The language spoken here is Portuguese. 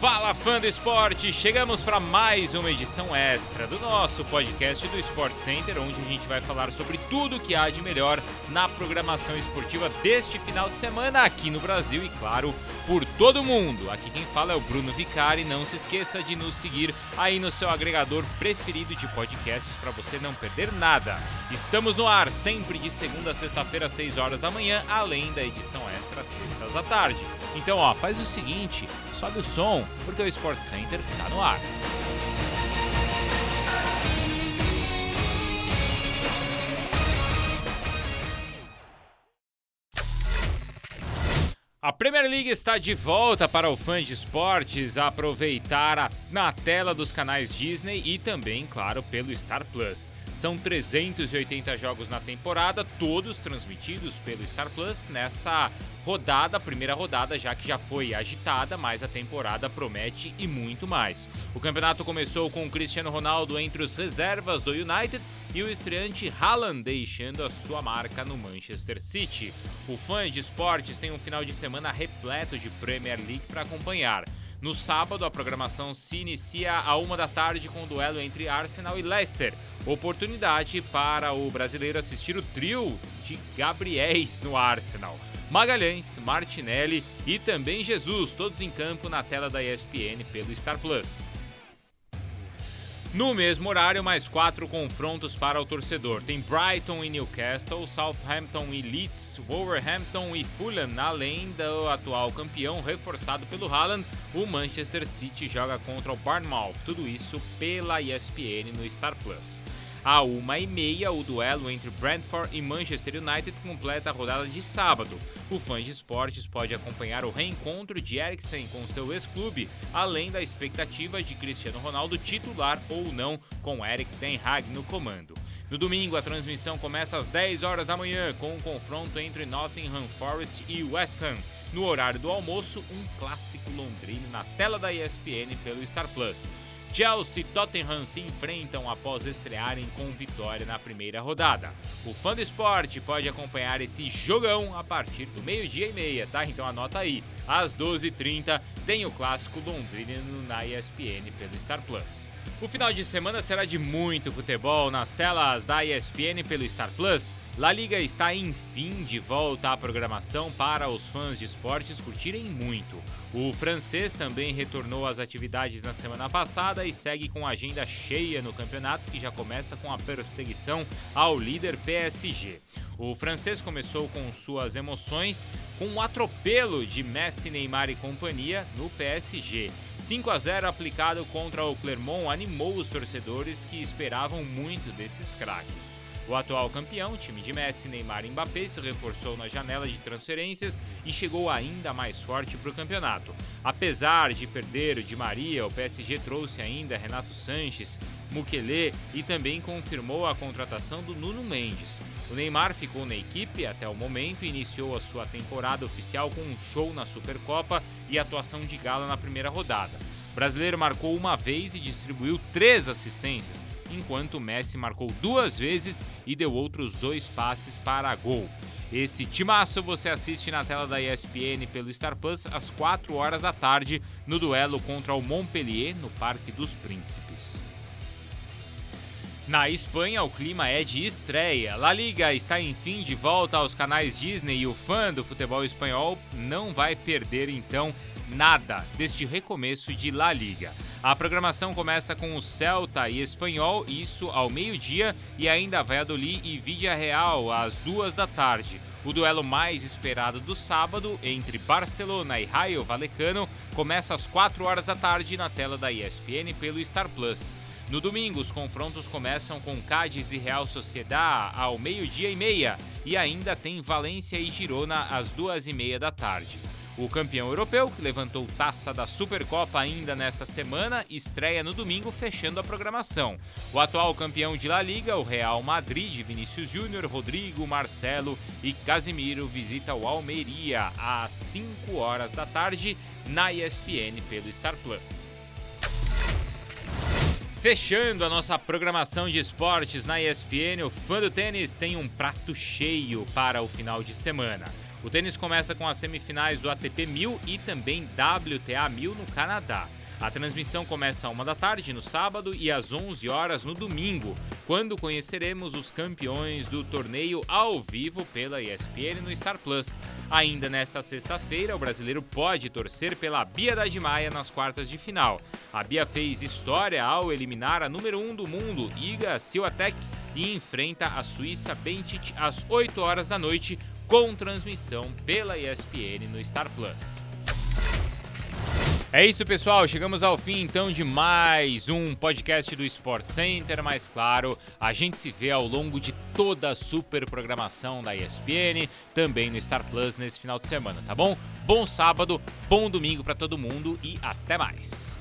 Fala fã do esporte! Chegamos para mais uma edição extra do nosso podcast do Sport Center, onde a gente vai falar sobre tudo que há de melhor na programação esportiva deste final de semana aqui no Brasil e, claro, por todo mundo. Aqui quem fala é o Bruno Vicari. Não se esqueça de nos seguir aí no seu agregador preferido de podcasts para você não perder nada. Estamos no ar sempre de segunda a sexta-feira, às 6 horas da manhã, além da edição extra sextas da tarde. Então, ó, faz o seguinte, sobe o som porque o Sport Center está no ar. A Premier League está de volta para o fã de esportes aproveitar a, na tela dos canais Disney e também, claro, pelo Star Plus. São 380 jogos na temporada, todos transmitidos pelo Star Plus nessa rodada, primeira rodada, já que já foi agitada, mas a temporada promete e muito mais. O campeonato começou com o Cristiano Ronaldo entre os reservas do United e o estreante Haaland deixando a sua marca no Manchester City. O fã de esportes tem um final de semana repleto de Premier League para acompanhar. No sábado, a programação se inicia a uma da tarde com o duelo entre Arsenal e Leicester. Oportunidade para o brasileiro assistir o trio de Gabriéis no Arsenal. Magalhães, Martinelli e também Jesus, todos em campo na tela da ESPN pelo Star Plus. No mesmo horário, mais quatro confrontos para o torcedor. Tem Brighton e Newcastle, Southampton e Leeds, Wolverhampton e Fulham, além do atual campeão reforçado pelo Haaland, o Manchester City joga contra o Bournemouth. Tudo isso pela ESPN no Star Plus. À uma e meia, o duelo entre Brentford e Manchester United completa a rodada de sábado. O fã de esportes pode acompanhar o reencontro de Eriksen com seu ex-clube, além da expectativa de Cristiano Ronaldo titular ou não com Eric Ten Hag no comando. No domingo, a transmissão começa às 10 horas da manhã com um confronto entre Nottingham Forest e West Ham. No horário do almoço, um clássico londrino na tela da ESPN pelo Star Plus. Chelsea e Tottenham se enfrentam após estrearem com vitória na primeira rodada. O fã do esporte pode acompanhar esse jogão a partir do meio-dia e meia, tá? Então anota aí. Às 12h30 tem o clássico londrino na ESPN pelo Star Plus. O final de semana será de muito futebol nas telas da ESPN pelo Star Plus. La Liga está enfim de volta à programação para os fãs de esportes curtirem muito. O francês também retornou às atividades na semana passada e segue com a agenda cheia no campeonato que já começa com a perseguição ao líder PSG. O francês começou com suas emoções com um atropelo de Messi, Neymar e companhia no PSG. 5 a 0 aplicado contra o Clermont animou os torcedores que esperavam muito desses craques. O atual campeão, time de Messi, Neymar e Mbappé, se reforçou na janela de transferências e chegou ainda mais forte para o campeonato. Apesar de perder o Di Maria, o PSG trouxe ainda Renato Sanches, Mukele e também confirmou a contratação do Nuno Mendes. O Neymar ficou na equipe até o momento e iniciou a sua temporada oficial com um show na Supercopa e atuação de gala na primeira rodada. Brasileiro marcou uma vez e distribuiu três assistências, enquanto Messi marcou duas vezes e deu outros dois passes para gol. Esse timaço você assiste na tela da ESPN pelo Star Plus às 4 horas da tarde no duelo contra o Montpellier no Parque dos Príncipes. Na Espanha, o clima é de estreia. La Liga está enfim de volta aos canais Disney e o fã do futebol espanhol não vai perder então nada deste recomeço de La Liga. A programação começa com o Celta e Espanhol, isso ao meio-dia, e ainda Valladolid e Vídea Real às duas da tarde. O duelo mais esperado do sábado entre Barcelona e Raio Vallecano começa às 4 horas da tarde na tela da ESPN pelo Star Plus. No domingo, os confrontos começam com Cádiz e Real Sociedad ao meio-dia e meia, e ainda tem Valência e Girona às duas e meia da tarde. O campeão europeu, que levantou taça da Supercopa ainda nesta semana, estreia no domingo, fechando a programação. O atual campeão de La Liga, o Real Madrid, Vinícius Júnior, Rodrigo, Marcelo e Casimiro, visita o Almeria às 5 horas da tarde na ESPN pelo Star Plus. Fechando a nossa programação de esportes na ESPN, o fã do tênis tem um prato cheio para o final de semana. O tênis começa com as semifinais do ATP 1000 e também WTA 1000 no Canadá. A transmissão começa às 1 da tarde no sábado e às 11 horas no domingo, quando conheceremos os campeões do torneio ao vivo pela ESPN no Star Plus. Ainda nesta sexta-feira, o brasileiro pode torcer pela Bia da Maia nas quartas de final. A Bia fez história ao eliminar a número 1 um do mundo, Iga Swiatek, e enfrenta a Suíça Bentic às 8 horas da noite, com transmissão pela ESPN no Star Plus. É isso, pessoal. Chegamos ao fim então de mais um podcast do Sport Center. Mas claro, a gente se vê ao longo de toda a super programação da ESPN, também no Star Plus nesse final de semana, tá bom? Bom sábado, bom domingo para todo mundo e até mais.